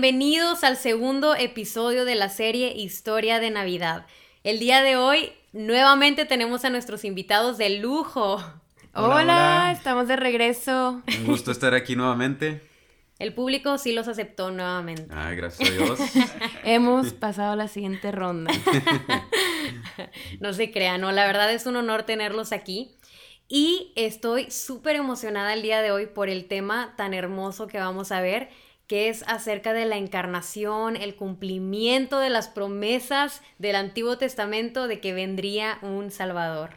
Bienvenidos al segundo episodio de la serie Historia de Navidad. El día de hoy nuevamente tenemos a nuestros invitados de lujo. Hola, hola, estamos de regreso. Un gusto estar aquí nuevamente. El público sí los aceptó nuevamente. Ay, gracias a Dios. Hemos pasado la siguiente ronda. no se crean, no, la verdad es un honor tenerlos aquí. Y estoy súper emocionada el día de hoy por el tema tan hermoso que vamos a ver, que es acerca de la encarnación, el cumplimiento de las promesas del Antiguo Testamento de que vendría un Salvador.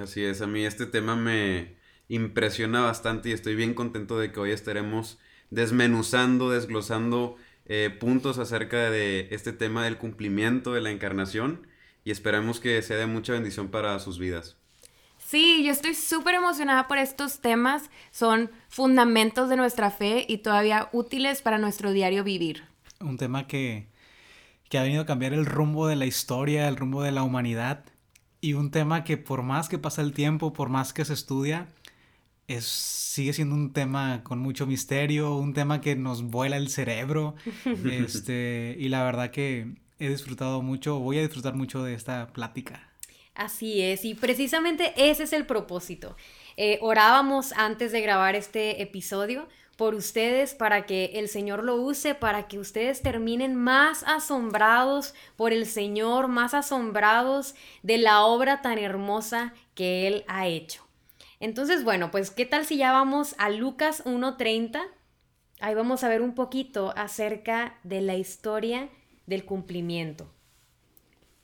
Así es, a mí este tema me impresiona bastante y estoy bien contento de que hoy estaremos desmenuzando, desglosando eh, puntos acerca de este tema del cumplimiento de la encarnación y esperamos que sea de mucha bendición para sus vidas. Sí, yo estoy súper emocionada por estos temas. Son fundamentos de nuestra fe y todavía útiles para nuestro diario vivir. Un tema que, que ha venido a cambiar el rumbo de la historia, el rumbo de la humanidad. Y un tema que por más que pasa el tiempo, por más que se estudia, es, sigue siendo un tema con mucho misterio, un tema que nos vuela el cerebro. este, y la verdad que he disfrutado mucho, voy a disfrutar mucho de esta plática. Así es, y precisamente ese es el propósito. Eh, orábamos antes de grabar este episodio por ustedes para que el Señor lo use, para que ustedes terminen más asombrados por el Señor, más asombrados de la obra tan hermosa que Él ha hecho. Entonces, bueno, pues ¿qué tal si ya vamos a Lucas 1.30? Ahí vamos a ver un poquito acerca de la historia del cumplimiento.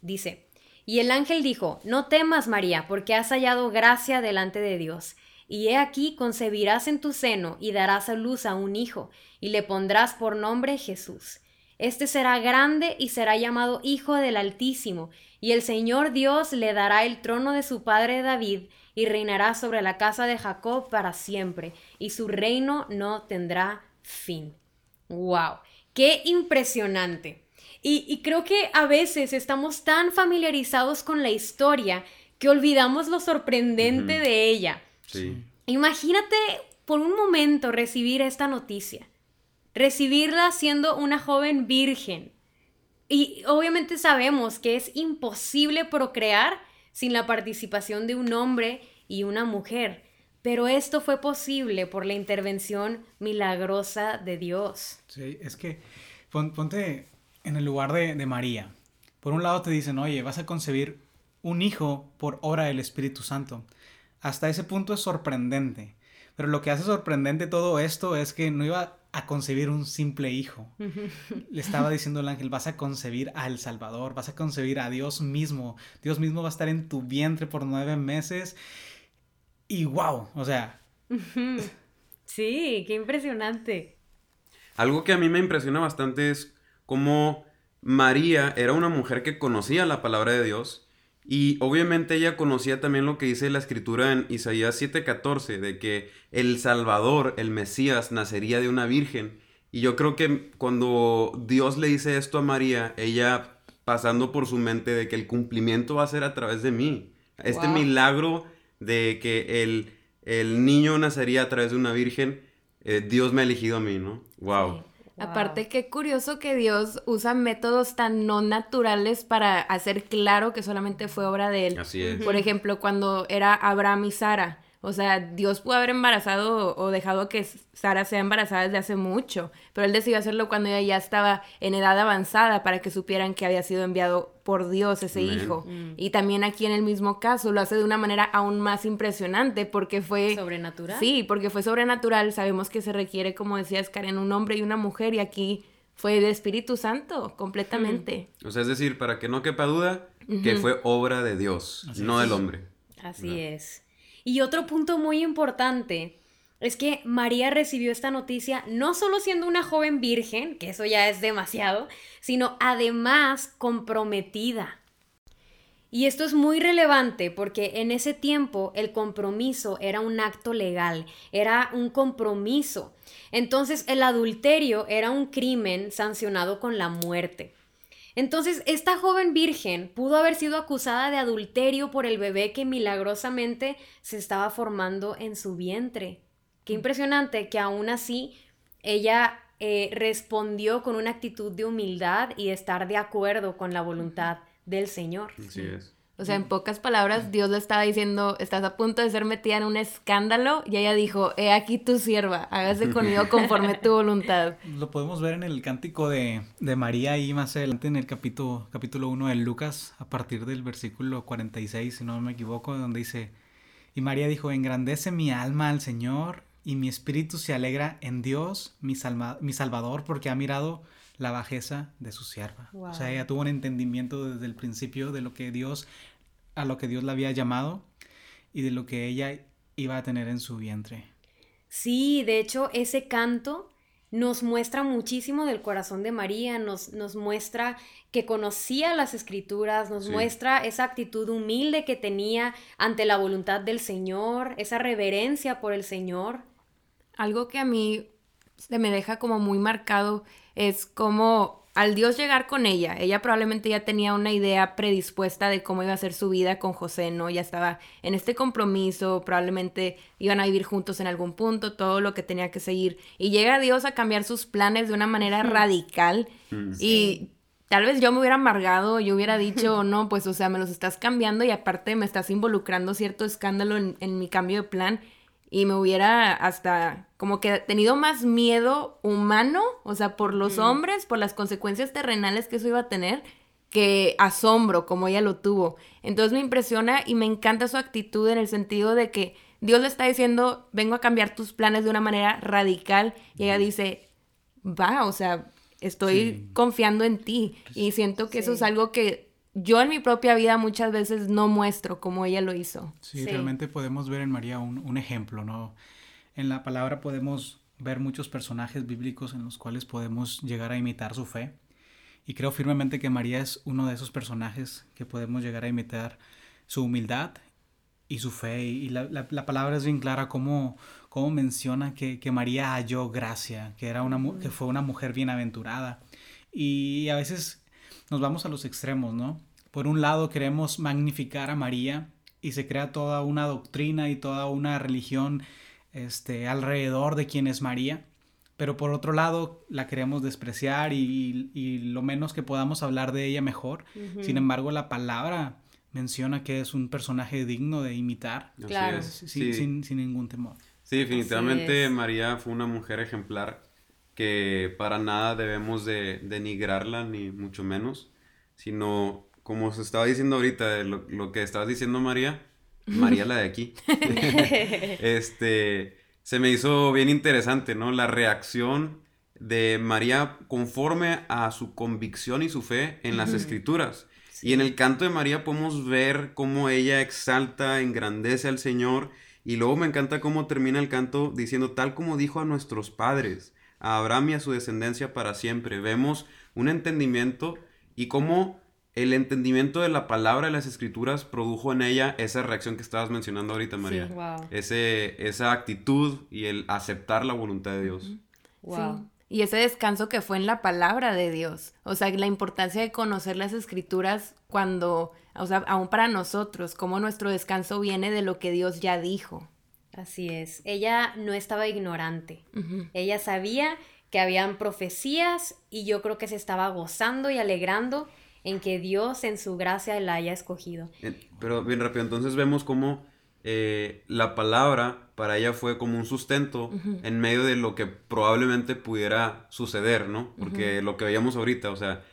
Dice, y el ángel dijo, No temas, María, porque has hallado gracia delante de Dios. Y he aquí concebirás en tu seno y darás a luz a un hijo, y le pondrás por nombre Jesús. Este será grande y será llamado Hijo del Altísimo, y el Señor Dios le dará el trono de su padre David, y reinará sobre la casa de Jacob para siempre, y su reino no tendrá fin. ¡Wow! ¡Qué impresionante! Y, creo que a veces estamos tan familiarizados con la historia que olvidamos lo sorprendente de ella. Sí. Imagínate por un momento recibir esta noticia, recibirla siendo una joven virgen. Y obviamente sabemos que es imposible procrear sin la participación de un hombre y una mujer, pero esto fue posible por la intervención milagrosa de Dios. Sí, es que ponte en el lugar de, María. Por un lado te dicen, oye, vas a concebir un hijo por obra del Espíritu Santo. Hasta ese punto es sorprendente. Pero lo que hace sorprendente todo esto es que no iba a concebir un simple hijo. Le estaba diciendo el ángel, vas a concebir al Salvador, vas a concebir a Dios mismo. Dios mismo va a estar en tu vientre por nueve meses. Y wow, o sea. Sí, qué impresionante. Algo que a mí me impresiona bastante es como María era una mujer que conocía la palabra de Dios y obviamente ella conocía también lo que dice la escritura en Isaías 7:14, de que el Salvador, el Mesías, nacería de una virgen. Y yo creo que cuando Dios le dice esto a María, ella pasando por su mente de que el cumplimiento va a ser a través de mí. Este milagro de que el, el, niño nacería a través de una virgen, eh, Dios me ha elegido a mí, ¿no? Wow. Aparte, qué curioso que Dios usa métodos tan no naturales para hacer claro que solamente fue obra de él. Así es. Por ejemplo, cuando era Abraham y Sara. O sea, Dios pudo haber embarazado o dejado que Sara sea embarazada desde hace mucho, pero él decidió hacerlo cuando ella ya estaba en edad avanzada para que supieran que había sido enviado por Dios ese hijo. Mm. Y también aquí en el mismo caso lo hace de una manera aún más impresionante porque fue... Sobrenatural. Sí, porque fue sobrenatural. Sabemos que se requiere, como decías, Karen, un hombre y una mujer y aquí fue de Espíritu Santo completamente. O sea, es decir, para que no quepa duda, que fue obra de Dios, no del hombre. Así es. Y otro punto muy importante es que María recibió esta noticia no solo siendo una joven virgen, que eso ya es demasiado, sino además comprometida. Y esto es muy relevante porque en ese tiempo el compromiso era un acto legal, era un compromiso. Entonces el adulterio era un crimen sancionado con la muerte. Entonces, esta joven virgen pudo haber sido acusada de adulterio por el bebé que milagrosamente se estaba formando en su vientre. Qué impresionante que aún así ella eh, respondió con una actitud de humildad y de estar de acuerdo con la voluntad del Señor. Así es. O sea, en pocas palabras, Dios le estaba diciendo, estás a punto de ser metida en un escándalo, y ella dijo, he aquí tu sierva, hágase conmigo conforme tu voluntad. Lo podemos ver en el cántico de, de María y más adelante en el capítulo, capítulo 1 de Lucas, a partir del versículo 46, si no me equivoco, donde dice, y María dijo, engrandece mi alma al Señor, y mi espíritu se alegra en Dios, mi, salma, mi Salvador, porque ha mirado la bajeza de su sierva. O sea, ella tuvo un entendimiento desde el principio de lo que Dios, a lo que Dios la había llamado y de lo que ella iba a tener en su vientre. Sí, de hecho, ese canto nos muestra muchísimo del corazón de María, nos, nos muestra que conocía las escrituras, nos Sí. muestra esa actitud humilde que tenía ante la voluntad del Señor, esa reverencia por el Señor. Algo que a mí se me deja como muy marcado es como al Dios llegar con ella, ella probablemente ya tenía una idea predispuesta de cómo iba a ser su vida con José, ¿no? Ya estaba en este compromiso, probablemente iban a vivir juntos en algún punto, todo lo que tenía que seguir. Y llega Dios a cambiar sus planes de una manera radical Mm. y tal vez yo me hubiera amargado, yo hubiera dicho, no, pues o sea, me los estás cambiando y aparte me estás involucrando cierto escándalo en, en mi cambio de plan y me hubiera hasta como que tenido más miedo humano, o sea, por los hombres, por las consecuencias terrenales que eso iba a tener, que asombro como ella lo tuvo. Entonces me impresiona y me encanta su actitud en el sentido de que Dios le está diciendo, vengo a cambiar tus planes de una manera radical y ella dice, va, o sea, estoy Sí. confiando en ti y siento que eso es algo que yo en mi propia vida muchas veces no muestro como ella lo hizo. Sí, Sí. realmente podemos ver en María un, un ejemplo, ¿no? En la palabra podemos ver muchos personajes bíblicos en los cuales podemos llegar a imitar su fe. Y creo firmemente que María es uno de esos personajes que podemos llegar a imitar su humildad y su fe. Y la, la- la palabra es bien clara como, como menciona que, que María halló gracia, que, era una, que fue una mujer bienaventurada. Y a veces nos vamos a los extremos, ¿no? Por un lado queremos magnificar a María y se crea toda una doctrina y toda una religión este, alrededor de quién es María. Pero por otro lado la queremos despreciar y, y lo menos que podamos hablar de ella mejor. Sin embargo, la palabra menciona que es un personaje digno de imitar Claro. sin, Sí. sin- sin ningún temor. Sí, definitivamente. María fue una mujer ejemplar que para nada debemos de denigrarla, ni mucho menos, sino como se estaba diciendo ahorita, lo, lo que estabas diciendo María, María la de aquí, este, se me hizo bien interesante, ¿no? La reacción de María conforme a su convicción y su fe en las escrituras. Y en el canto de María podemos ver cómo ella exalta, engrandece al Señor. Y luego me encanta cómo termina el canto diciendo, tal como dijo a nuestros padres, a Abraham y a su descendencia para siempre. Vemos un entendimiento y cómo el entendimiento de la palabra de las escrituras produjo en ella esa reacción que estabas mencionando ahorita, María. Sí, wow. Ese, esa actitud y el aceptar la voluntad de Dios. Wow. Sí. Y ese descanso que fue en la palabra de Dios. O sea, la importancia de conocer las escrituras cuando, o sea, aún para nosotros, cómo nuestro descanso viene de lo que Dios ya dijo. Así es. Ella no estaba ignorante. Ujú. Ella sabía que habían profecías y yo creo que se estaba gozando y alegrando en que Dios en su gracia la haya escogido. Eh, Pero bien rápido, entonces vemos cómo eh, la palabra para ella fue como un sustento en medio de lo que probablemente pudiera suceder, ¿no? Porque lo que veíamos ahorita, o sea,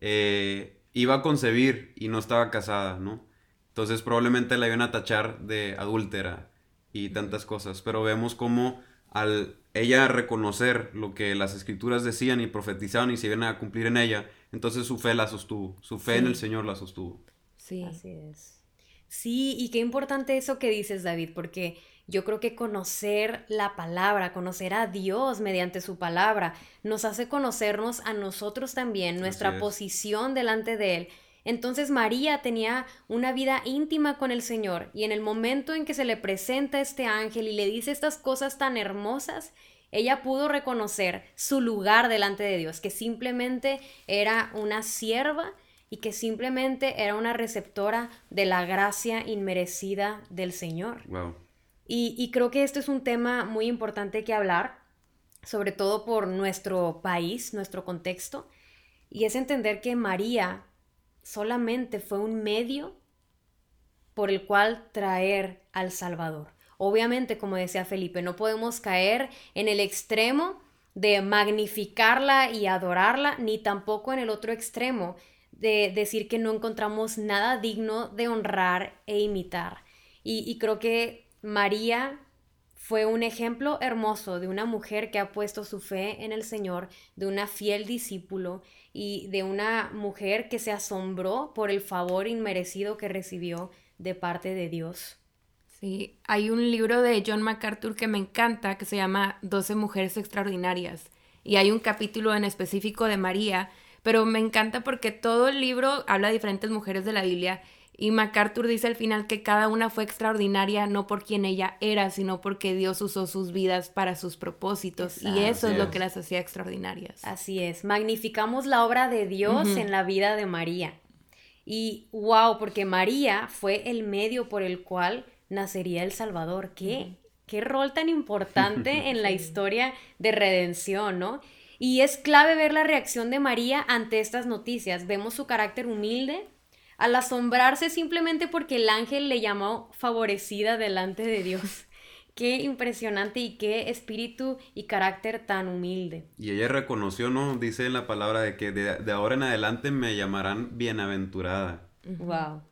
eh, iba a concebir y no estaba casada, ¿no? Entonces probablemente la iban a tachar de adúltera y tantas cosas, pero vemos cómo al ella reconocer lo que las escrituras decían y profetizaban y se iban a cumplir en ella, entonces su fe la sostuvo, su fe en el Señor la sostuvo. Sí. Así es. Sí, y qué importante eso que dices, David, porque yo creo que conocer la palabra, conocer a Dios mediante su palabra, nos hace conocernos a nosotros también, nuestra es. posición delante de Él. Entonces María tenía una vida íntima con el Señor y en el momento en que se le presenta este ángel y le dice estas cosas tan hermosas, ella pudo reconocer su lugar delante de Dios, que simplemente era una sierva y que simplemente era una receptora de la gracia inmerecida del Señor. Wow. Y, y creo que esto es un tema muy importante que hablar, sobre todo por nuestro país, nuestro contexto, y es entender que María solamente fue un medio por el cual traer al Salvador. Obviamente, como decía Felipe, no podemos caer en el extremo de magnificarla y adorarla, ni tampoco en el otro extremo de decir que no encontramos nada digno de honrar e imitar. Y, creo que María fue un ejemplo hermoso de una mujer que ha puesto su fe en el Señor, de una fiel discípulo y de una mujer que se asombró por el favor inmerecido que recibió de parte de Dios. Sí, hay un libro de John MacArthur que me encanta que se llama Doce mujeres extraordinarias y hay un capítulo en específico de María, pero me encanta porque todo el libro habla de diferentes mujeres de la Biblia y MacArthur dice al final que cada una fue extraordinaria no por quien ella era, sino porque Dios usó sus vidas para sus propósitos. Y eso es, lo que las hacía extraordinarias. Así es. Magnificamos la obra de Dios en la vida de María. Y wow, porque María fue el medio por el cual nacería el Salvador. ¿Qué? Qué rol tan importante en la historia de redención, ¿no? Y es clave ver la reacción de María ante estas noticias. Vemos su carácter humilde, al asombrarse simplemente porque el ángel le llamó favorecida delante de Dios. Qué impresionante y qué espíritu y carácter tan humilde. Y ella reconoció, ¿no? Dice en la palabra de que de, ahora en adelante me llamarán bienaventurada. Wow.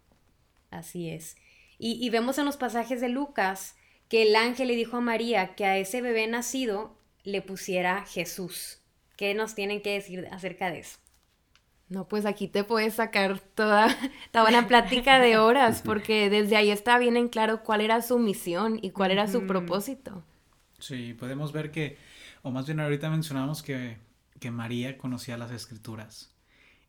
Así es. Y, y vemos en los pasajes de Lucas que el ángel le dijo a María que a ese bebé nacido le pusiera Jesús. ¿Qué nos tienen que decir acerca de eso? No, pues aquí te puedes sacar toda, toda una plática de horas, porque desde ahí está bien en claro cuál era su misión y cuál era su propósito. Sí, podemos ver que, o más bien ahorita mencionamos que, que María conocía las escrituras.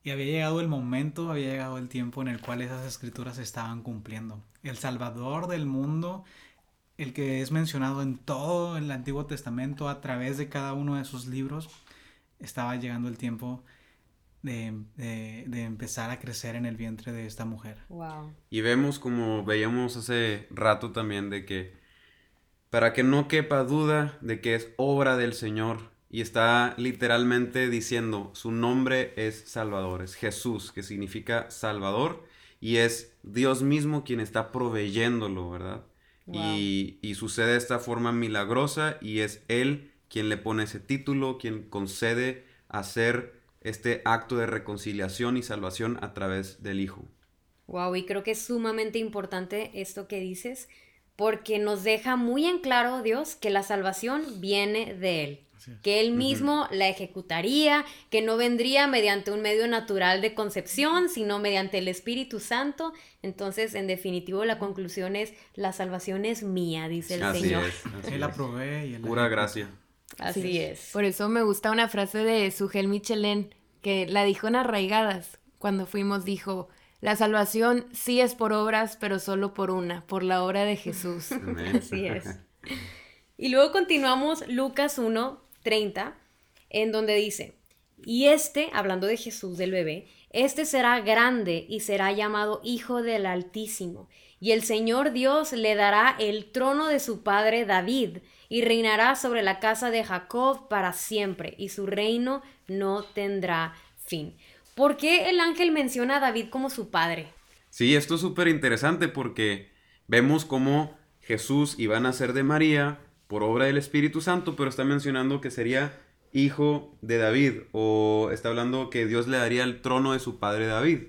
Y había llegado el momento, había llegado el tiempo en el cual esas escrituras se estaban cumpliendo. El Salvador del mundo, el que es mencionado en todo el Antiguo Testamento a través de cada uno de sus libros, estaba llegando el tiempo de, empezar a crecer en el vientre de esta mujer. Y vemos como veíamos hace rato también de que para que no quepa duda de que es obra del Señor y está literalmente diciendo su nombre es Salvador, es Jesús, que significa Salvador y es Dios mismo quien está proveyéndolo, ¿verdad? Y, y sucede de esta forma milagrosa y es Él quien le pone ese título, quien concede hacer este acto de reconciliación y salvación a través del Hijo. Wow, y creo que es sumamente importante esto que dices, porque nos deja muy en claro Dios que la salvación viene de Él, que Él mismo la ejecutaría, que no vendría mediante un medio natural de concepción, sino mediante el Espíritu Santo. Entonces, en definitivo, la conclusión es, la salvación es mía, dice el Señor. él la provee y Pura gracia. Así es. Por eso me gusta una frase de Sugel Michelin que la dijo en Arraigadas. Cuando fuimos dijo, la salvación sí es por obras, pero solo por una, por la obra de Jesús. Así es. Y luego continuamos Lucas 1, 30, en donde dice, y este, hablando de Jesús del bebé, este será grande y será llamado Hijo del Altísimo, y el Señor Dios le dará el trono de su padre David, y reinará sobre la casa de Jacob para siempre, y su reino no tendrá fin. ¿Por qué el ángel menciona a David como su padre? Sí, esto es súper interesante porque vemos cómo Jesús iba a nacer de María por obra del Espíritu Santo, pero está mencionando que sería hijo de David, o está hablando que Dios le daría el trono de su padre David.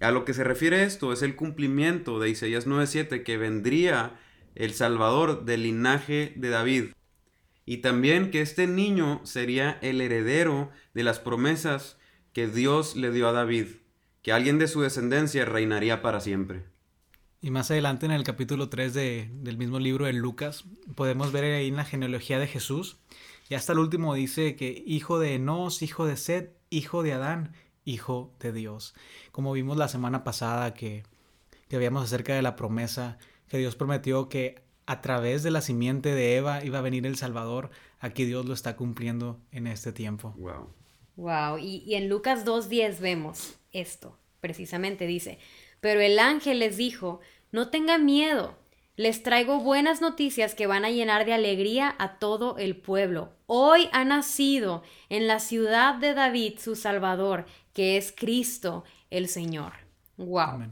A lo que se refiere esto es el cumplimiento de Isaías 9:7, que vendría el Salvador del linaje de David. Y también que este niño sería el heredero de las promesas que Dios le dio a David, que alguien de su descendencia reinaría para siempre. Y más adelante en el capítulo 3 del mismo libro de Lucas, podemos ver ahí en la genealogía de Jesús, y hasta el último dice que hijo de Enos, hijo de Seth, hijo de Adán, hijo de Dios. Como vimos la semana pasada que, que veíamos acerca de la promesa que Dios prometió que a través de la simiente de Eva iba a venir el Salvador, aquí Dios lo está cumpliendo en este tiempo. Wow. Wow, y, y en Lucas 2.10 vemos esto, precisamente dice, pero el ángel les dijo, no tengan miedo, les traigo buenas noticias que van a llenar de alegría a todo el pueblo. Hoy ha nacido en la ciudad de David su Salvador, que es Cristo el Señor. Wow.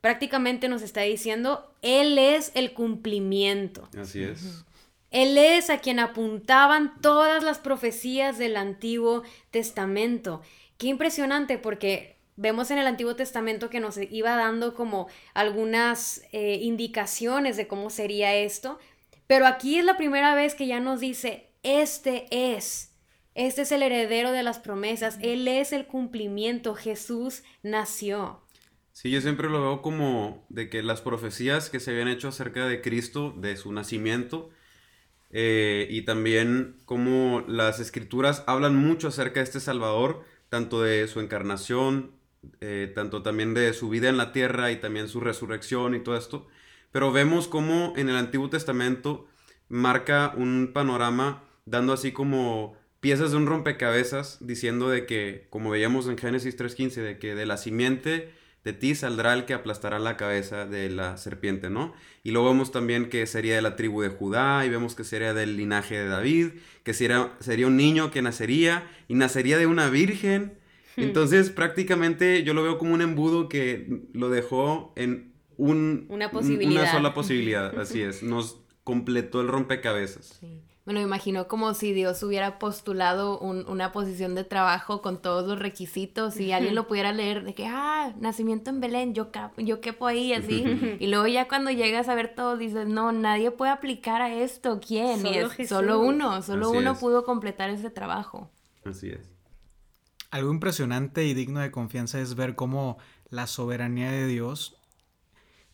Prácticamente nos está diciendo, Él es el cumplimiento. Así es. Él es a quien apuntaban todas las profecías del Antiguo Testamento. Qué impresionante porque vemos en el Antiguo Testamento que nos iba dando como algunas eh, indicaciones de cómo sería esto, pero aquí es la primera vez que ya nos dice, este es, este es el heredero de las promesas, Él es el cumplimiento, Jesús nació. Sí, yo siempre lo veo como de que las profecías que se habían hecho acerca de Cristo, de su nacimiento, eh, y también como las escrituras hablan mucho acerca de este Salvador, tanto de su encarnación, eh, tanto también de su vida en la tierra y también su resurrección y todo esto. Pero vemos cómo en el Antiguo Testamento marca un panorama dando así como piezas de un rompecabezas, diciendo de que, como veíamos en Génesis 3.15, de que de la simiente de ti saldrá el que aplastará la cabeza de la serpiente, ¿no? Y luego vemos también que sería de la tribu de Judá, y vemos que sería del linaje de David, que sería, sería un niño que nacería, y nacería de una virgen, Hmm. Entonces, prácticamente yo lo veo como un embudo que lo dejó en un, una, sola posibilidad. Así es, nos completó el rompecabezas. Sí. Bueno, me imagino como si Dios hubiera postulado una posición de trabajo con todos los requisitos y alguien lo pudiera leer de que, ah, nacimiento en Belén, yo, yo quepo ahí, así. y luego ya cuando llegas a ver todo, dices, no, nadie puede aplicar a esto. ¿Quién? Solo, y solo uno, solo uno pudo completar ese trabajo. Así es. Algo impresionante y digno de confianza es ver cómo la soberanía de Dios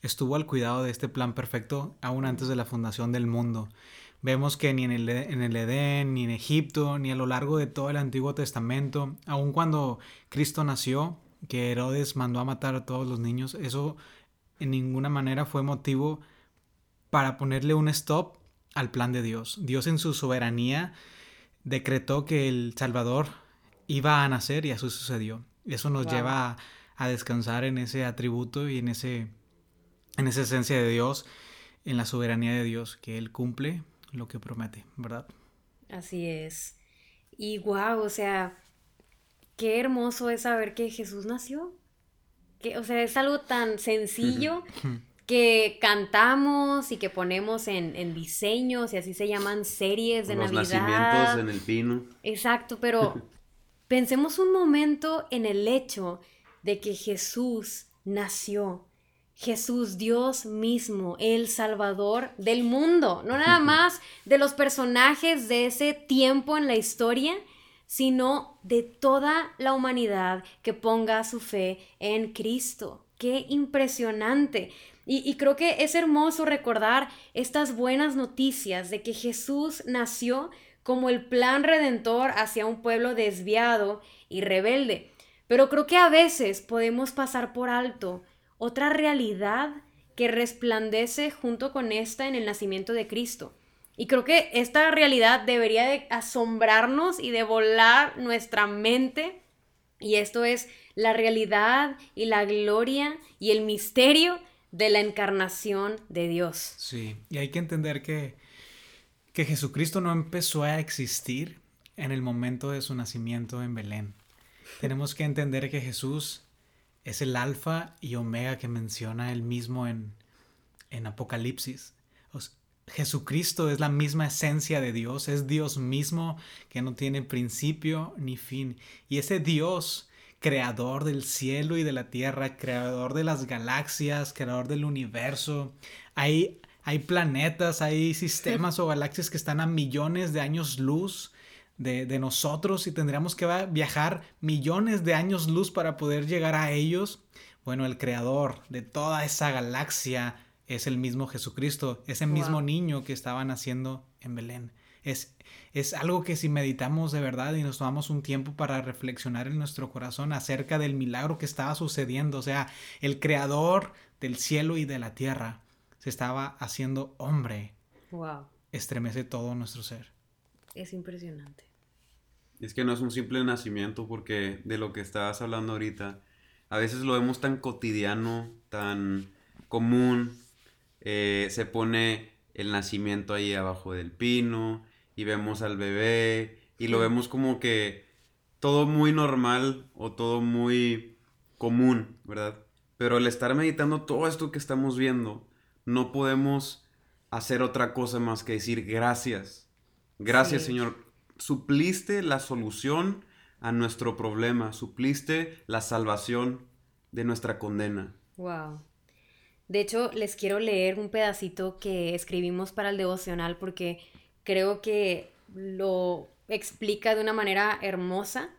estuvo al cuidado de este plan perfecto aún antes de la fundación del mundo. Vemos que ni en el, en el Edén, ni en Egipto, ni a lo largo de todo el Antiguo Testamento, aun cuando Cristo nació, que Herodes mandó a matar a todos los niños, eso en ninguna manera fue motivo para ponerle un stop al plan de Dios. Dios en su soberanía decretó que el Salvador iba a nacer y eso sucedió. Eso nos lleva a, descansar en ese atributo y en, ese, en esa esencia de Dios, en la soberanía de Dios, que Él cumple lo que promete, ¿verdad? Así es. Y wow, o sea, qué hermoso es saber que Jesús nació. Que, o sea, es algo tan sencillo que cantamos y que ponemos en, diseños y así se llaman series de Los nacimientos en el pino. Exacto, pero Pensemos un momento en el hecho de que Jesús nació. Jesús, Dios mismo, el Salvador del mundo, no nada más de los personajes de ese tiempo en la historia, sino de toda la humanidad que ponga su fe en Cristo. Qué impresionante. Y, y, creo que es hermoso recordar estas buenas noticias de que Jesús nació como el plan redentor hacia un pueblo desviado y rebelde. Pero creo que a veces podemos pasar por alto otra realidad que resplandece junto con esta en el nacimiento de Cristo. Y creo que esta realidad debería de asombrarnos y de volar nuestra mente. Y esto es la realidad y la gloria y el misterio de la encarnación de Dios. Sí, y hay que entender que que Jesucristo no empezó a existir en el momento de su nacimiento en Belén. Tenemos que entender que Jesús es el alfa y omega que menciona él mismo en, en Apocalipsis. Jesucristo es la misma esencia de Dios, es Dios mismo que no tiene principio ni fin. Y ese Dios, creador del cielo y de la tierra, creador de las galaxias, creador del universo, hay hay planetas, hay sistemas o galaxias que están a millones de años luz de, nosotros y tendríamos que viajar millones de años luz para poder llegar a ellos. Bueno, el creador de toda esa galaxia es el mismo Jesucristo, ese mismo niño que estaba naciendo en Belén. Es, es algo que si meditamos de verdad y nos tomamos un tiempo para reflexionar en nuestro corazón acerca del milagro que estaba sucediendo, o sea, el creador del cielo y de la tierra estaba haciendo hombre. Wow. Estremece todo nuestro ser. Es impresionante. Es que no es un simple nacimiento porque de lo que estabas hablando ahorita, a veces lo vemos tan cotidiano, tan común, eh, se pone el nacimiento ahí abajo del pino y vemos al bebé y lo vemos como que todo muy normal o todo muy común, ¿verdad? Pero al estar meditando todo esto que estamos viendo, no podemos hacer otra cosa más que decir gracias. Gracias, Sí. Señor. Supliste la solución a nuestro problema, supliste la salvación de nuestra condena. Wow. De hecho, les quiero leer un pedacito que escribimos para el devocional porque creo que lo explica de una manera hermosa.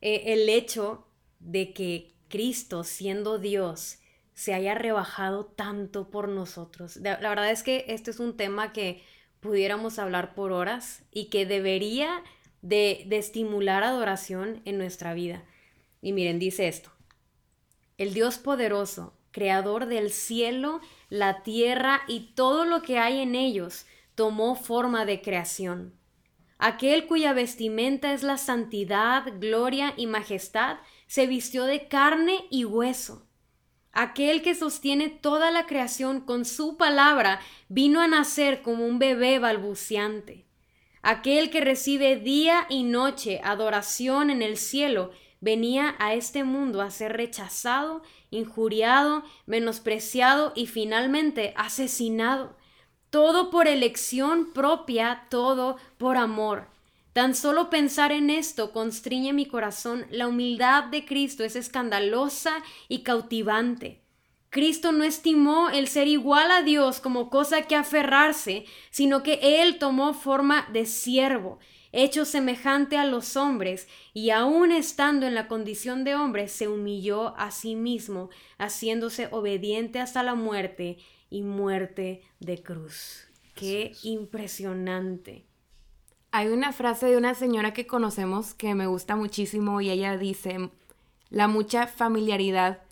Eh, el hecho de que Cristo, siendo Dios, se haya rebajado tanto por nosotros. La verdad es que este es un tema que pudiéramos hablar por horas y que debería de, estimular adoración en nuestra vida. Y miren, dice esto. El Dios poderoso, creador del cielo, la tierra y todo lo que hay en ellos, tomó forma de creación. Aquel cuya vestimenta es la santidad, gloria y majestad, se vistió de carne y hueso. Aquel que sostiene toda la creación con su palabra vino a nacer como un bebé balbuceante. Aquel que recibe día y noche adoración en el cielo venía a este mundo a ser rechazado, injuriado, menospreciado y finalmente asesinado. Todo por elección propia, todo por amor. Tan solo pensar en esto constriñe mi corazón. La humildad de Cristo es escandalosa y cautivante. Cristo no estimó el ser igual a Dios como cosa que aferrarse, sino que Él tomó forma de siervo, hecho semejante a los hombres, y aun estando en la condición de hombre, se humilló a sí mismo, haciéndose obediente hasta la muerte y muerte de cruz. Qué impresionante. Hay una frase de una señora que conocemos que me gusta muchísimo y ella dice, la mucha familiaridad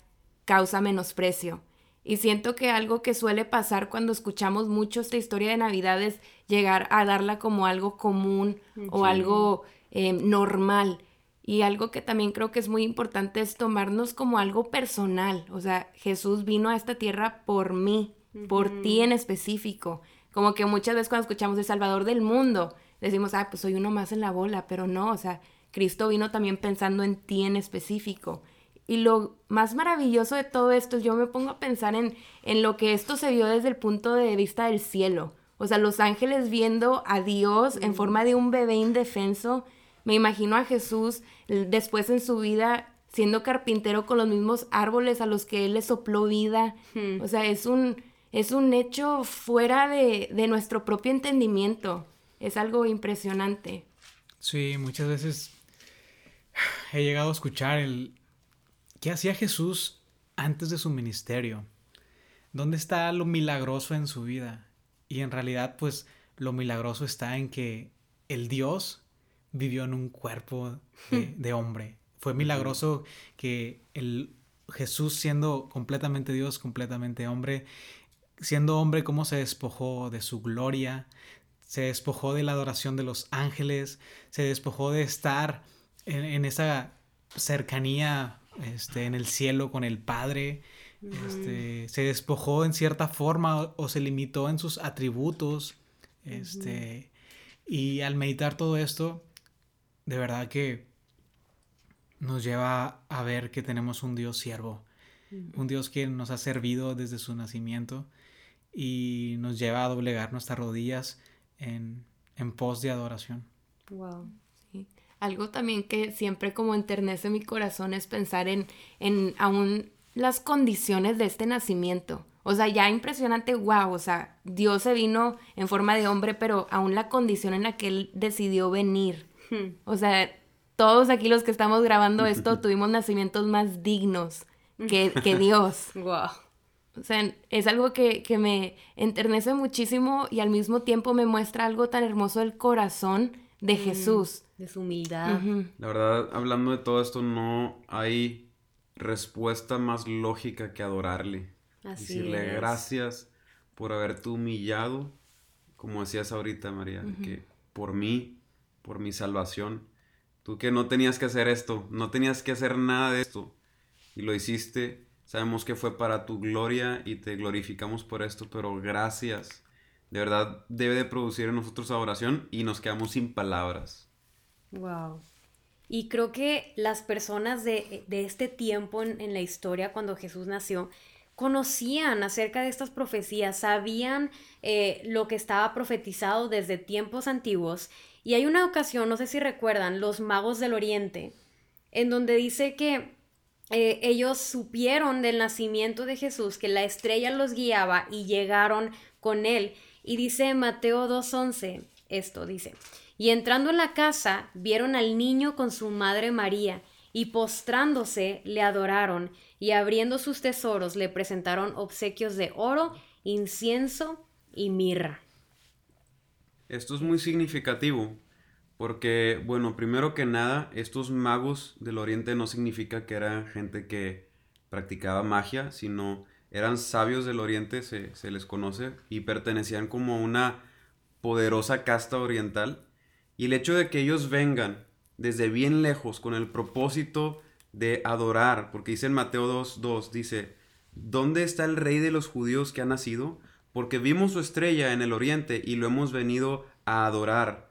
causa menosprecio. Y siento que algo que suele pasar cuando escuchamos mucho esta historia de Navidad es llegar a darla como algo común o algo eh, normal. Y algo que también creo que es muy importante es tomarnos como algo personal. O sea, Jesús vino a esta tierra por mí, por ti en específico. Como que muchas veces cuando escuchamos el Salvador del mundo, decimos, ah, pues soy uno más en la bola, pero no, o sea, Cristo vino también pensando en ti en específico. Y lo más maravilloso de todo esto es yo me pongo a pensar en, en lo que esto se vio desde el punto de vista del cielo. O sea, los ángeles viendo a Dios en forma de un bebé indefenso. Me imagino a Jesús después en su vida siendo carpintero con los mismos árboles a los que él le sopló vida. Hmm. O sea, es un, es un hecho fuera de, de nuestro propio entendimiento. Es algo impresionante. Sí, muchas veces he llegado a escuchar el qué hacía Jesús antes de su ministerio. ¿Dónde está lo milagroso en su vida? Y en realidad, pues lo milagroso está en que el Dios vivió en un cuerpo de, de hombre. Fue milagroso que el Jesús siendo completamente Dios, completamente hombre, siendo hombre, cómo se despojó de su gloria, se despojó de la adoración de los ángeles, se despojó de estar en, en esa cercanía este, en el cielo con el Padre, este, se despojó en cierta forma o, o se limitó en sus atributos. Este, Y al meditar todo esto, de verdad que nos lleva a ver que tenemos un Dios siervo, un Dios que nos ha servido desde su nacimiento y nos lleva a doblegar nuestras rodillas en, en pos de adoración. Wow. Sí. Algo también que siempre como enternece mi corazón es pensar en, en aún las condiciones de este nacimiento. O sea, ya impresionante, wow, o sea, Dios se vino en forma de hombre, pero aún la condición en la que Él decidió venir. O sea, todos aquí los que estamos grabando esto tuvimos nacimientos más dignos que, que Dios. Wow. O sea, es algo que, que me enternece muchísimo y al mismo tiempo me muestra algo tan hermoso del corazón de Jesús. De su humildad. La verdad, hablando de todo esto, no hay respuesta más lógica que adorarle. Así Decirle es. gracias por haberte humillado, como decías ahorita, María, que por mí, por mi salvación, tú que no tenías que hacer esto, no tenías que hacer nada de esto, y lo hiciste Sabemos que fue para tu gloria y te glorificamos por esto, pero gracias. De verdad debe de producir en nosotros adoración y nos quedamos sin palabras. Wow. Y creo que las personas de, este tiempo en, la historia, cuando Jesús nació, conocían acerca de estas profecías, sabían eh, lo que estaba profetizado desde tiempos antiguos. Y hay una ocasión, no sé si recuerdan, los magos del Oriente, en donde dice que eh, ellos supieron del nacimiento de Jesús, que la estrella los guiaba y llegaron con él. Y dice Mateo 2.11, esto dice, y entrando en la casa vieron al niño con su madre María, y postrándose le adoraron, y abriendo sus tesoros le presentaron obsequios de oro, incienso y mirra. Esto es muy significativo, porque, bueno, primero que nada, estos magos del Oriente no significa que eran gente que practicaba magia, sino eran sabios del Oriente, se, se les conoce, y pertenecían como una poderosa casta oriental y el hecho de que ellos vengan desde bien lejos con el propósito de adorar, porque dice en Mateo 2.2, dice, ¿dónde está el rey de los judíos que ha nacido? Porque vimos su estrella en el oriente y lo hemos venido a adorar.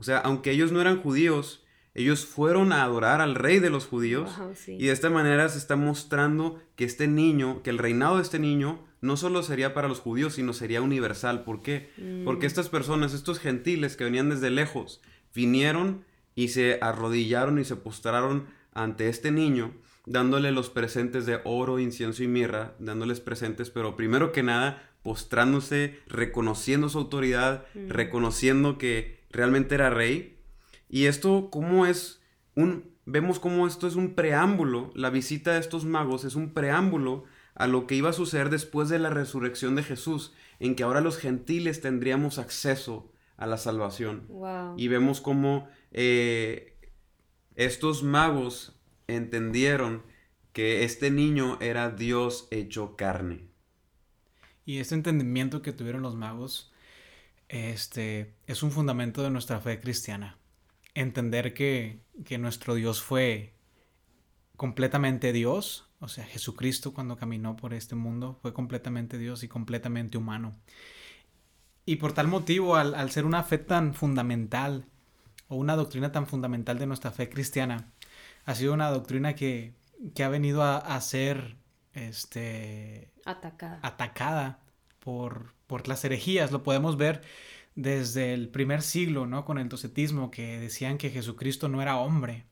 O sea, aunque ellos no eran judíos, ellos fueron a adorar al rey de los judíos. Y de esta manera se está mostrando que este niño, que el reinado de este niño, no solo sería para los judíos, sino sería universal. ¿Por qué? Mm. Porque estas personas, estos gentiles que venían desde lejos, vinieron y se arrodillaron y se postraron ante este niño, dándole los presentes de oro, incienso y mirra, dándoles presentes, pero primero que nada, postrándose, reconociendo su autoridad, mm. reconociendo que realmente era rey. Y esto, ¿cómo es un... Vemos cómo esto es un preámbulo, la visita de estos magos es un preámbulo a lo que iba a suceder después de la resurrección de Jesús, en que ahora los gentiles tendríamos acceso a la salvación. Y vemos cómo eh, estos magos entendieron que este niño era Dios hecho carne. Y este entendimiento que tuvieron los magos este, es un fundamento de nuestra fe cristiana. Entender que, que nuestro Dios fue completamente Dios, o sea, Jesucristo cuando caminó por este mundo fue completamente Dios y completamente humano. Y por tal motivo, al, ser una fe tan fundamental o una doctrina tan fundamental de nuestra fe cristiana, ha sido una doctrina que, ha venido a, ser este, atacada, atacada por, por las herejías. Lo podemos ver desde el primer siglo, ¿no? Con el docetismo, que decían que Jesucristo no era hombre,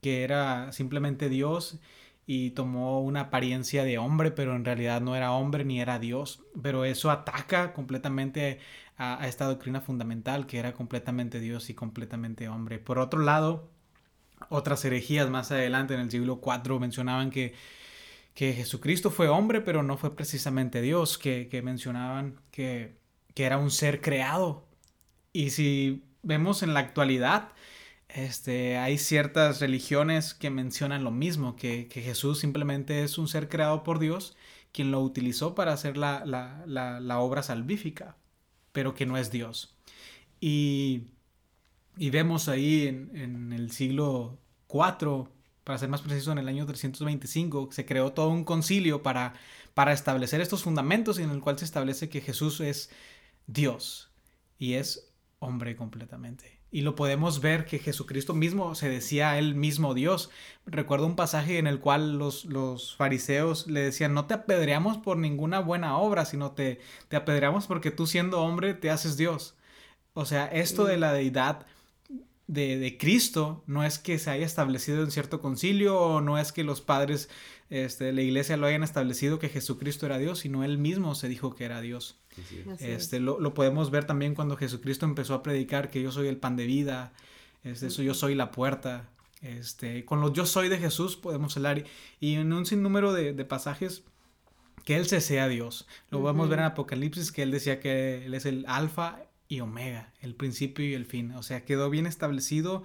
que era simplemente Dios y tomó una apariencia de hombre, pero en realidad no era hombre ni era Dios. Pero eso ataca completamente a, esta doctrina fundamental, que era completamente Dios y completamente hombre. Por otro lado, otras herejías más adelante en el siglo IV mencionaban que, que Jesucristo fue hombre, pero no fue precisamente Dios, que, que mencionaban que, que era un ser creado. Y si vemos en la actualidad, este, hay ciertas religiones que mencionan lo mismo, que, Jesús simplemente es un ser creado por Dios, quien lo utilizó para hacer la, obra salvífica, pero que no es Dios. Y, vemos ahí en, el siglo IV, para ser más preciso, en el año 325, se creó todo un concilio para, para establecer estos fundamentos y en el cual se establece que Jesús es Dios y es hombre completamente. Y lo podemos ver que Jesucristo mismo se decía a él mismo Dios. Recuerdo un pasaje en el cual los, los fariseos le decían, no te apedreamos por ninguna buena obra, sino te, te apedreamos porque tú siendo hombre te haces Dios. O sea, esto de la deidad de, de, Cristo no es que se haya establecido en cierto concilio o no es que los padres este, de la iglesia lo hayan establecido que Jesucristo era Dios, sino él mismo se dijo que era Dios. Este, lo, podemos ver también cuando Jesucristo empezó a predicar que yo soy el pan de vida, este, eso, yo soy la puerta. Este, con los yo soy de Jesús podemos hablar y, en un sinnúmero de, pasajes que Él se sea Dios. Lo podemos ver en Apocalipsis que Él decía que Él es el alfa y omega, el principio y el fin. O sea, quedó bien establecido.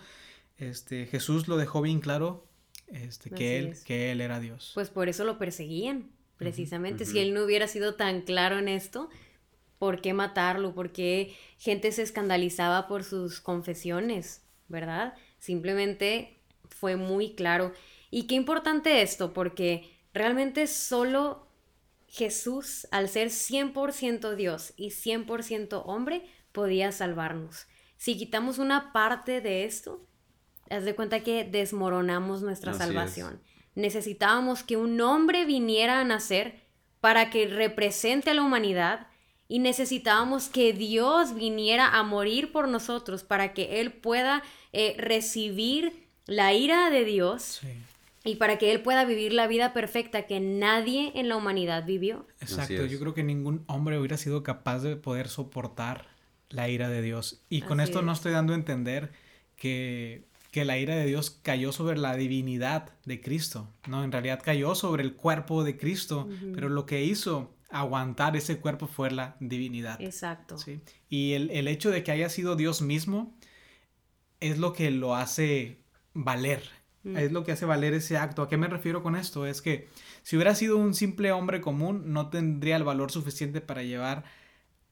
Este, Jesús lo dejó bien claro este, que, él, que Él era Dios. Pues por eso lo perseguían, precisamente. Si Él no hubiera sido tan claro en esto, por qué matarlo, por qué gente se escandalizaba por sus confesiones, ¿verdad? Simplemente fue muy claro. Y qué importante esto, porque realmente solo Jesús, al ser 100% Dios y 100% hombre, podía salvarnos. Si quitamos una parte de esto, haz de cuenta que desmoronamos nuestra salvación. Necesitábamos que un hombre viniera a nacer para que represente a la humanidad y necesitábamos que Dios viniera a morir por nosotros para que Él pueda eh, recibir la ira de Dios y para que Él pueda vivir la vida perfecta que nadie en la humanidad vivió. Exacto, yo creo que ningún hombre hubiera sido capaz de poder soportar la ira de Dios. Y con esto no estoy dando a entender que, que la ira de Dios cayó sobre la divinidad de Cristo. No, en realidad cayó sobre el cuerpo de Cristo, pero lo que hizo aguantar ese cuerpo fue la divinidad. Exacto. ¿sí? Y el, el, hecho de que haya sido Dios mismo es lo que lo hace valer. Mm. Es lo que hace valer ese acto. ¿A qué me refiero con esto? Es que si hubiera sido un simple hombre común, no tendría el valor suficiente para llevar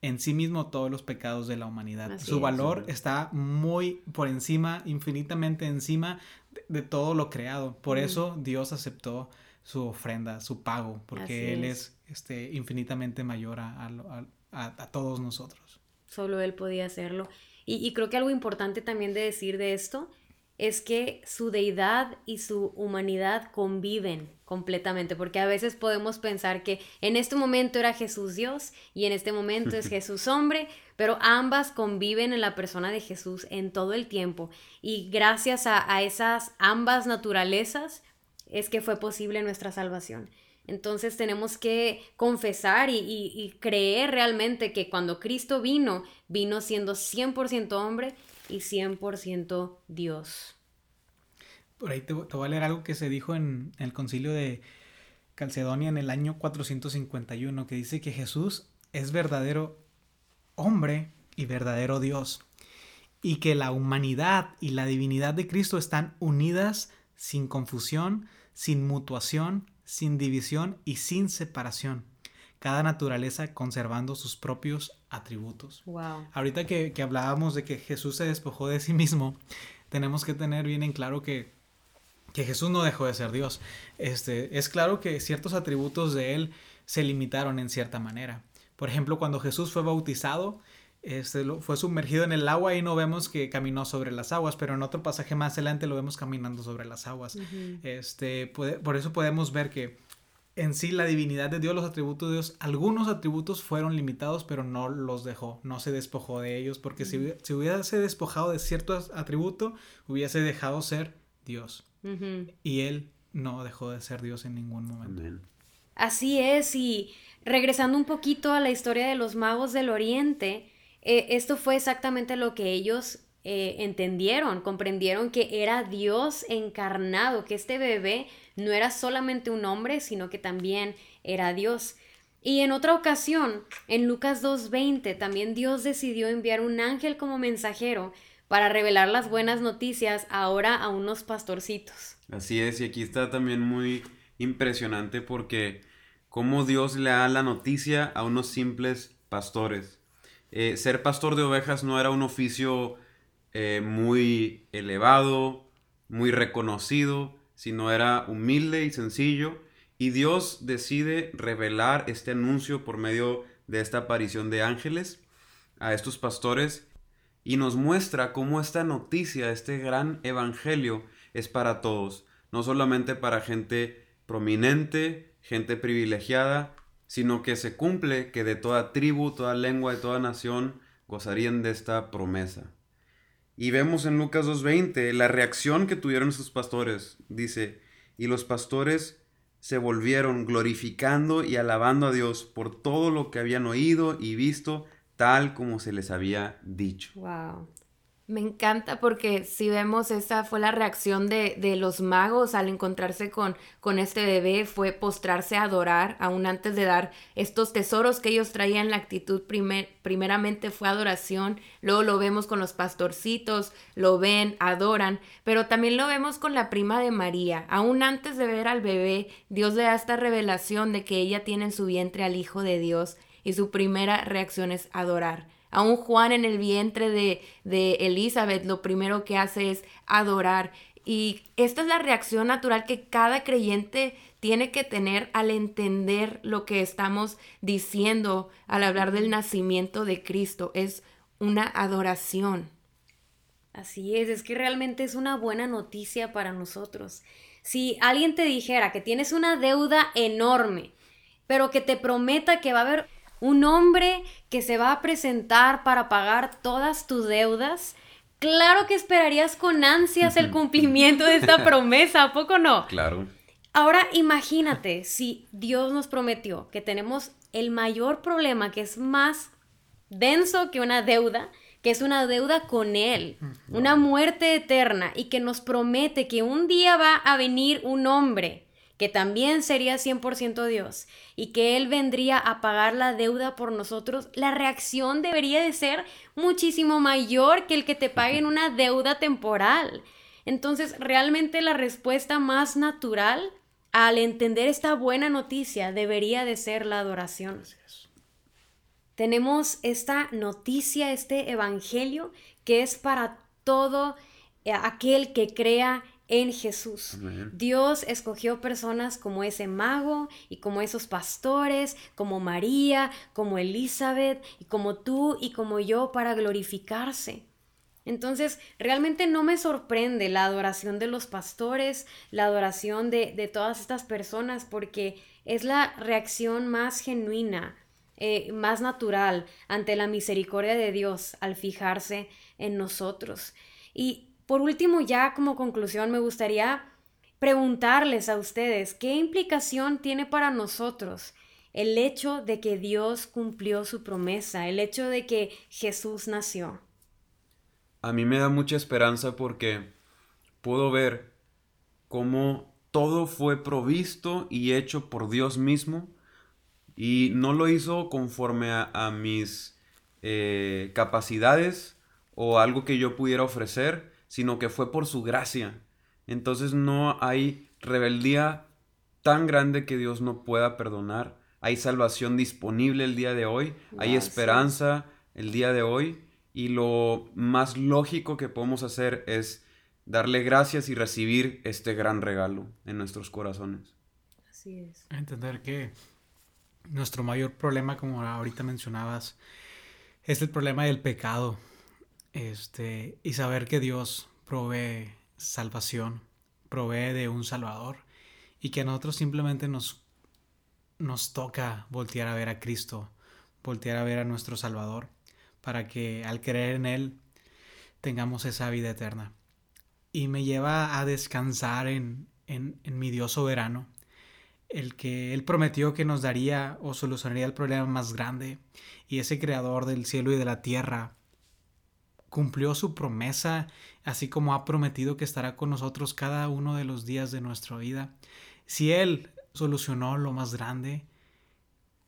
en sí mismo todos los pecados de la humanidad. Su valor está muy por encima, infinitamente encima de, de todo lo creado. Por mm. eso Dios aceptó su ofrenda, su pago, porque Él es, este, infinitamente mayor a, a, todos nosotros. Solo Él podía hacerlo. Y, y, creo que algo importante también de decir de esto es que su deidad y su humanidad conviven completamente, porque a veces podemos pensar que en este momento era Jesús Dios y en este momento es Jesús hombre, pero ambas conviven en la persona de Jesús en todo el tiempo y gracias a, a esas ambas naturalezas es que fue posible nuestra salvación. Entonces tenemos que confesar y, creer realmente que cuando Cristo vino, vino siendo 100% hombre y 100% Dios. Por ahí te, voy a leer algo que se dijo en, el concilio de Calcedonia en el año 451, que dice que Jesús es verdadero hombre y verdadero Dios, y que la humanidad y la divinidad de Cristo están unidas sin confusión, sin mutuación, sin división y sin separación. Cada naturaleza conservando sus propios atributos. Wow. Ahorita que, hablábamos de que Jesús se despojó de sí mismo, tenemos que tener bien en claro que, que Jesús no dejó de ser Dios. Este, es claro que ciertos atributos de él se limitaron en cierta manera. Por ejemplo, cuando Jesús fue bautizado, este, fue sumergido en el agua y no vemos que caminó sobre las aguas, pero en otro pasaje más adelante lo vemos caminando sobre las aguas. este, por eso podemos ver que en sí la divinidad de Dios, los atributos de Dios, algunos atributos fueron limitados, pero no los dejó, no se despojó de ellos, porque si, si, hubiese despojado de cierto atributo, hubiese dejado ser Dios. Y él no dejó de ser Dios en ningún momento. Así es, y regresando un poquito a la historia de los magos del Oriente, eh, esto fue exactamente lo que ellos eh, entendieron, comprendieron que era Dios encarnado, que este bebé no era solamente un hombre, sino que también era Dios. Y en otra ocasión, en Lucas 2.20, también Dios decidió enviar un ángel como mensajero para revelar las buenas noticias ahora a unos pastorcitos. Así es, y aquí está también muy impresionante porque cómo Dios le da la noticia a unos simples pastores. Eh, ser pastor de ovejas no era un oficio eh, muy elevado, muy reconocido, sino era humilde y sencillo. Y Dios decide revelar este anuncio por medio de esta aparición de ángeles a estos pastores y nos muestra cómo esta noticia, este gran evangelio, es para todos, no solamente para gente prominente, gente privilegiada, sino que se cumple que de toda tribu, toda lengua y toda nación gozarían de esta promesa. Y vemos en Lucas 2.20 la reacción que tuvieron sus pastores. Dice, y los pastores se volvieron glorificando y alabando a Dios por todo lo que habían oído y visto, tal como se les había dicho. Wow. Me encanta porque si vemos, esa fue la reacción de, de, los magos al encontrarse con, con este bebé, fue postrarse a adorar, aún antes de dar estos tesoros que ellos traían, la actitud primer, primeramente fue adoración, luego lo vemos con los pastorcitos, lo ven, adoran, pero también lo vemos con la prima de María, aún antes de ver al bebé, Dios le da esta revelación de que ella tiene en su vientre al Hijo de Dios y su primera reacción es adorar a un Juan en el vientre de, de Elizabeth, lo primero que hace es adorar. Y esta es la reacción natural que cada creyente tiene que tener al entender lo que estamos diciendo al hablar del nacimiento de Cristo. Es una adoración. Así es, es que realmente es una buena noticia para nosotros. Si alguien te dijera que tienes una deuda enorme, pero que te prometa que va a haber un hombre que se va a presentar para pagar todas tus deudas, claro que esperarías con ansias el cumplimiento de esta promesa, ¿a poco no? Claro. Ahora imagínate si Dios nos prometió que tenemos el mayor problema, que es más denso que una deuda, que es una deuda con Él, una muerte eterna, y que nos promete que un día va a venir un hombre que también sería 100% Dios y que Él vendría a pagar la deuda por nosotros, la reacción debería de ser muchísimo mayor que el que te paguen una deuda temporal. Entonces, realmente la respuesta más natural al entender esta buena noticia debería de ser la adoración. Tenemos esta noticia, este evangelio que es para todo eh, aquel que crea en Jesús. Dios escogió personas como ese mago y como esos pastores, como María, como Elizabeth y como tú y como yo para glorificarse. Entonces, realmente no me sorprende la adoración de los pastores, la adoración de, de todas estas personas, porque es la reacción más genuina, eh, más natural ante la misericordia de Dios al fijarse en nosotros. Y por último, ya como conclusión, me gustaría preguntarles a ustedes, ¿qué implicación tiene para nosotros el hecho de que Dios cumplió su promesa, el hecho de que Jesús nació? A mí me da mucha esperanza porque puedo ver cómo todo fue provisto y hecho por Dios mismo y no lo hizo conforme a, mis eh, capacidades o algo que yo pudiera ofrecer, sino que fue por su gracia. Entonces no hay rebeldía tan grande que Dios no pueda perdonar. Hay salvación disponible el día de hoy, hay esperanza el día de hoy y lo más lógico que podemos hacer es darle gracias y recibir este gran regalo en nuestros corazones. Así es. Entender que nuestro mayor problema, como ahorita mencionabas, es el problema del pecado este, y saber que Dios provee salvación, provee de un Salvador y que a nosotros simplemente nos, nos toca voltear a ver a Cristo, voltear a ver a nuestro Salvador, para que al creer en Él tengamos esa vida eterna. Y me lleva a descansar en, en, en mi Dios soberano, el que Él prometió que nos daría o solucionaría el problema más grande, y ese creador del cielo y de la tierra cumplió su promesa, así como ha prometido que estará con nosotros cada uno de los días de nuestra vida. Si Él solucionó lo más grande,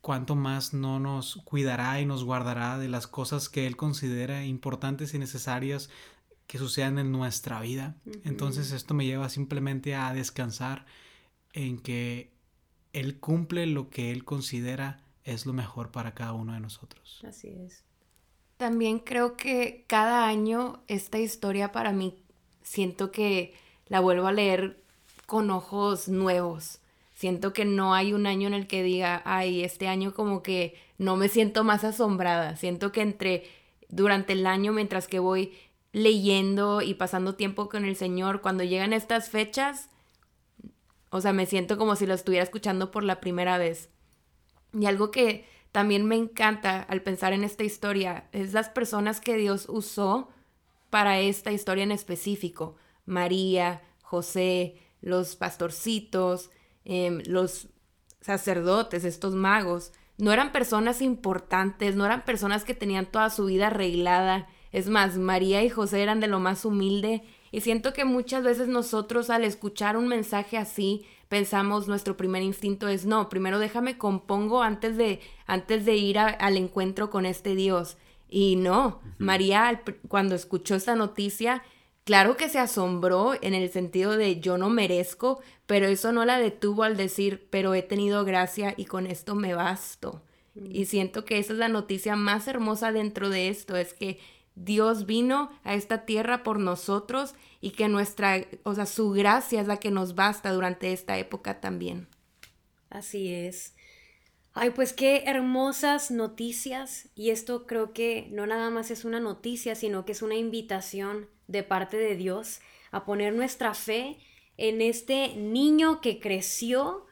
cuánto más no nos cuidará y nos guardará de las cosas que Él considera importantes y necesarias que sucedan en nuestra vida. Entonces esto me lleva simplemente a descansar en que Él cumple lo que Él considera es lo mejor para cada uno de nosotros. Así es. También creo que cada año esta historia para mí siento que la vuelvo a leer con ojos nuevos. Siento que no hay un año en el que diga, ay, este año como que no me siento más asombrada. Siento que entre durante el año mientras que voy leyendo y pasando tiempo con el Señor, cuando llegan estas fechas, o sea, me siento como si lo estuviera escuchando por la primera vez. Y algo que también me encanta al pensar en esta historia es las personas que Dios usó para esta historia en específico. María, José, los pastorcitos, em, los sacerdotes, estos magos. No eran personas importantes, no eran personas que tenían toda su vida arreglada. Es más, María y José eran de lo más humilde. Y siento que muchas veces nosotros al escuchar un mensaje así pensamos nuestro primer instinto es no, primero déjame compongo antes de, antes de ir al encuentro con este Dios. Y no, María cuando escuchó esta noticia, claro que se asombró en el sentido de yo no merezco, pero eso no la detuvo al decir, pero he tenido gracia y con esto me basto. Y siento que esa es la noticia más hermosa dentro de esto, es que Dios vino a esta tierra por nosotros y que nuestra, o sea, su gracia es la que nos basta durante esta época también. Así es. Ay, pues qué hermosas noticias. Y esto creo que no nada más es una noticia, sino que es una invitación de parte de Dios a poner nuestra fe en este niño que creció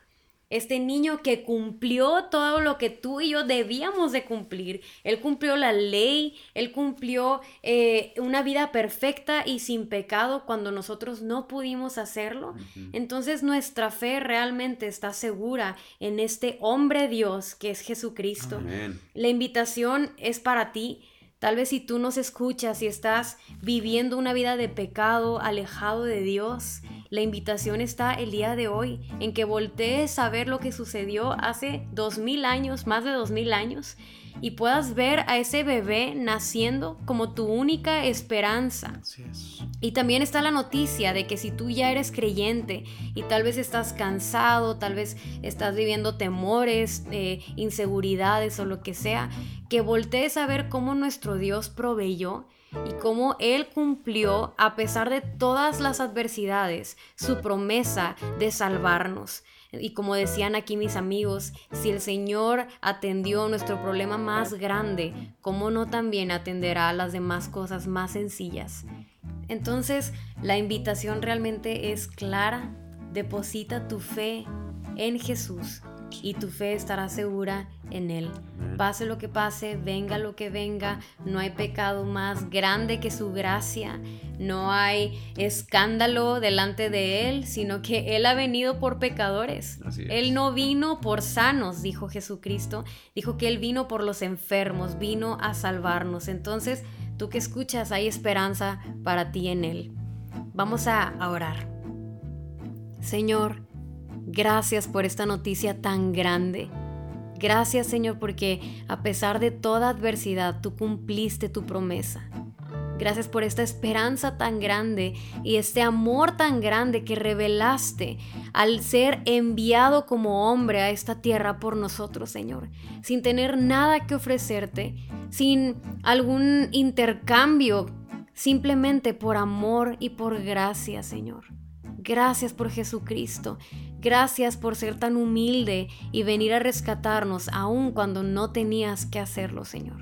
este niño que cumplió todo lo que tú y yo debíamos de cumplir. Él cumplió la ley, él cumplió eh, una vida perfecta y sin pecado cuando nosotros no pudimos hacerlo. Entonces nuestra fe realmente está segura en este hombre Dios que es Jesucristo. La invitación es para ti Tal vez si tú nos escuchas y estás viviendo una vida de pecado, alejado de Dios, la invitación está el día de hoy en que voltees a ver lo que sucedió hace dos mil años, más de dos mil años, y puedas ver a ese bebé naciendo como tu única esperanza. Y también está la noticia de que si tú ya eres creyente y tal vez estás cansado, tal vez estás viviendo temores, eh, inseguridades o lo que sea, que voltees a ver cómo nuestro Dios proveyó y cómo Él cumplió, a pesar de todas las adversidades, su promesa de salvarnos. Y como decían aquí mis amigos, si el Señor atendió nuestro problema más grande, ¿cómo no también atenderá las demás cosas más sencillas? Entonces, la invitación realmente es clara. Deposita tu fe en Jesús y tu fe estará segura en Él. Pase lo que pase, venga lo que venga, no hay pecado más grande que su gracia, no hay escándalo delante de Él, sino que Él ha venido por pecadores. Él no vino por sanos, dijo Jesucristo, dijo que Él vino por los enfermos, vino a salvarnos. Entonces, tú que escuchas, hay esperanza para ti en Él. Vamos a orar. Señor, Gracias por esta noticia tan grande. Gracias Señor porque a pesar de toda adversidad tú cumpliste tu promesa. Gracias por esta esperanza tan grande y este amor tan grande que revelaste al ser enviado como hombre a esta tierra por nosotros, Señor, sin tener nada que ofrecerte, sin algún intercambio, simplemente por amor y por gracia, Señor. Gracias por Jesucristo. Gracias por ser tan humilde y venir a rescatarnos aun cuando no tenías que hacerlo, Señor.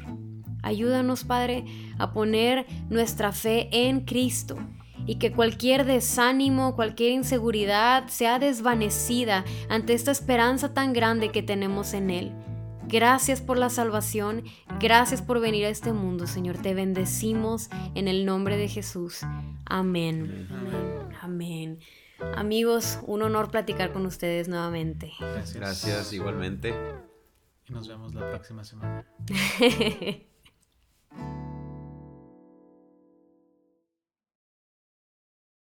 Ayúdanos, Padre, a poner nuestra fe en Cristo y que cualquier desánimo, cualquier inseguridad sea desvanecida ante esta esperanza tan grande que tenemos en Él. Gracias por la salvación, gracias por venir a este mundo, Señor. Te bendecimos en el nombre de Jesús. Amén. Amén. Amén. Amigos, un honor platicar con ustedes nuevamente. Gracias, igualmente. Y nos vemos la próxima semana.